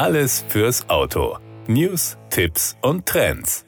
Alles fürs Auto. News, Tipps und Trends.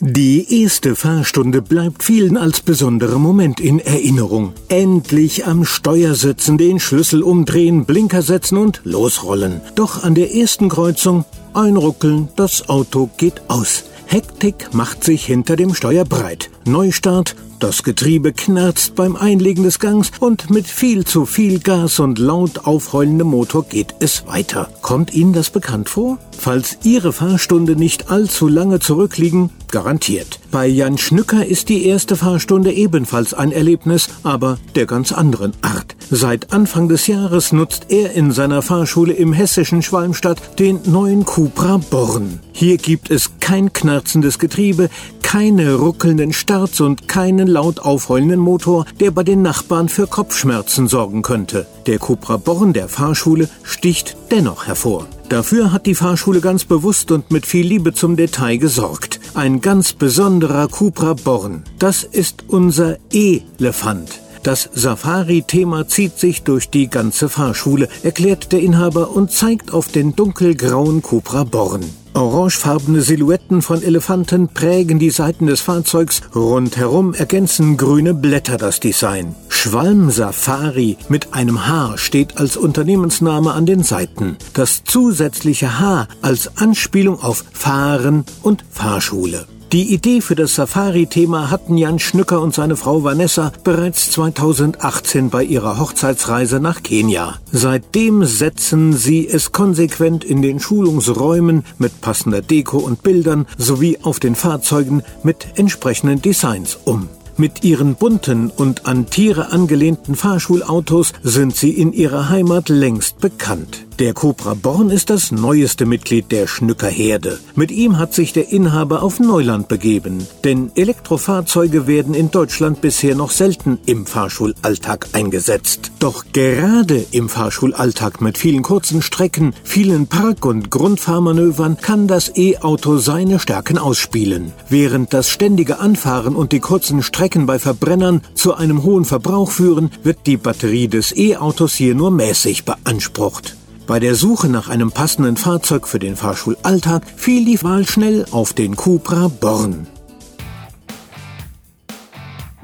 Die erste Fahrstunde bleibt vielen als besonderer Moment in Erinnerung. Endlich am Steuer sitzen, den Schlüssel umdrehen, Blinker setzen und losrollen. Doch an der ersten Kreuzung einruckeln, das Auto geht aus. Hektik macht sich hinter dem Steuer breit. Neustart, das Getriebe knarzt beim Einlegen des Gangs und mit viel zu viel Gas und laut aufheulendem Motor geht es weiter. Kommt Ihnen das bekannt vor? Falls Ihre Fahrstunde nicht allzu lange zurückliegen, garantiert. Bei Jan Schnücker ist die erste Fahrstunde ebenfalls ein Erlebnis, aber der ganz anderen Art. Seit Anfang des Jahres nutzt er in seiner Fahrschule im hessischen Schwalmstadt den neuen Cupra Born. Hier gibt es kein knarzendes Getriebe, keine ruckelnden Starts und keinen laut aufheulenden Motor, der bei den Nachbarn für Kopfschmerzen sorgen könnte. Der Cupra Born der Fahrschule sticht dennoch hervor. Dafür hat die Fahrschule ganz bewusst und mit viel Liebe zum Detail gesorgt. Ein ganz besonderer Cupra Born. Das ist unser Elefant. Das Safari-Thema zieht sich durch die ganze Fahrschule, erklärt der Inhaber und zeigt auf den dunkelgrauen Cupra Born. Orangefarbene Silhouetten von Elefanten prägen die Seiten des Fahrzeugs, rundherum ergänzen grüne Blätter das Design. Schwalm Safari mit einem H steht als Unternehmensname an den Seiten. Das zusätzliche H als Anspielung auf Fahren und Fahrschule. Die Idee für das Safari-Thema hatten Jan Schnücker und seine Frau Vanessa bereits 2018 bei ihrer Hochzeitsreise nach Kenia. Seitdem setzen sie es konsequent in den Schulungsräumen mit passender Deko und Bildern sowie auf den Fahrzeugen mit entsprechenden Designs um. Mit ihren bunten und an Tiere angelehnten Fahrschulautos sind sie in ihrer Heimat längst bekannt. Der Cobra Born ist das neueste Mitglied der Schnückerherde. Mit ihm hat sich der Inhaber auf Neuland begeben. Denn Elektrofahrzeuge werden in Deutschland bisher noch selten im Fahrschulalltag eingesetzt. Doch gerade im Fahrschulalltag mit vielen kurzen Strecken, vielen Park- und Grundfahrmanövern kann das E-Auto seine Stärken ausspielen. Während das ständige Anfahren und die kurzen Strecken bei Verbrennern zu einem hohen Verbrauch führen, wird die Batterie des E-Autos hier nur mäßig beansprucht. Bei der Suche nach einem passenden Fahrzeug für den Fahrschulalltag fiel die Wahl schnell auf den Cupra Born.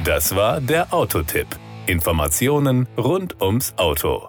Das war der Autotipp. Informationen rund ums Auto.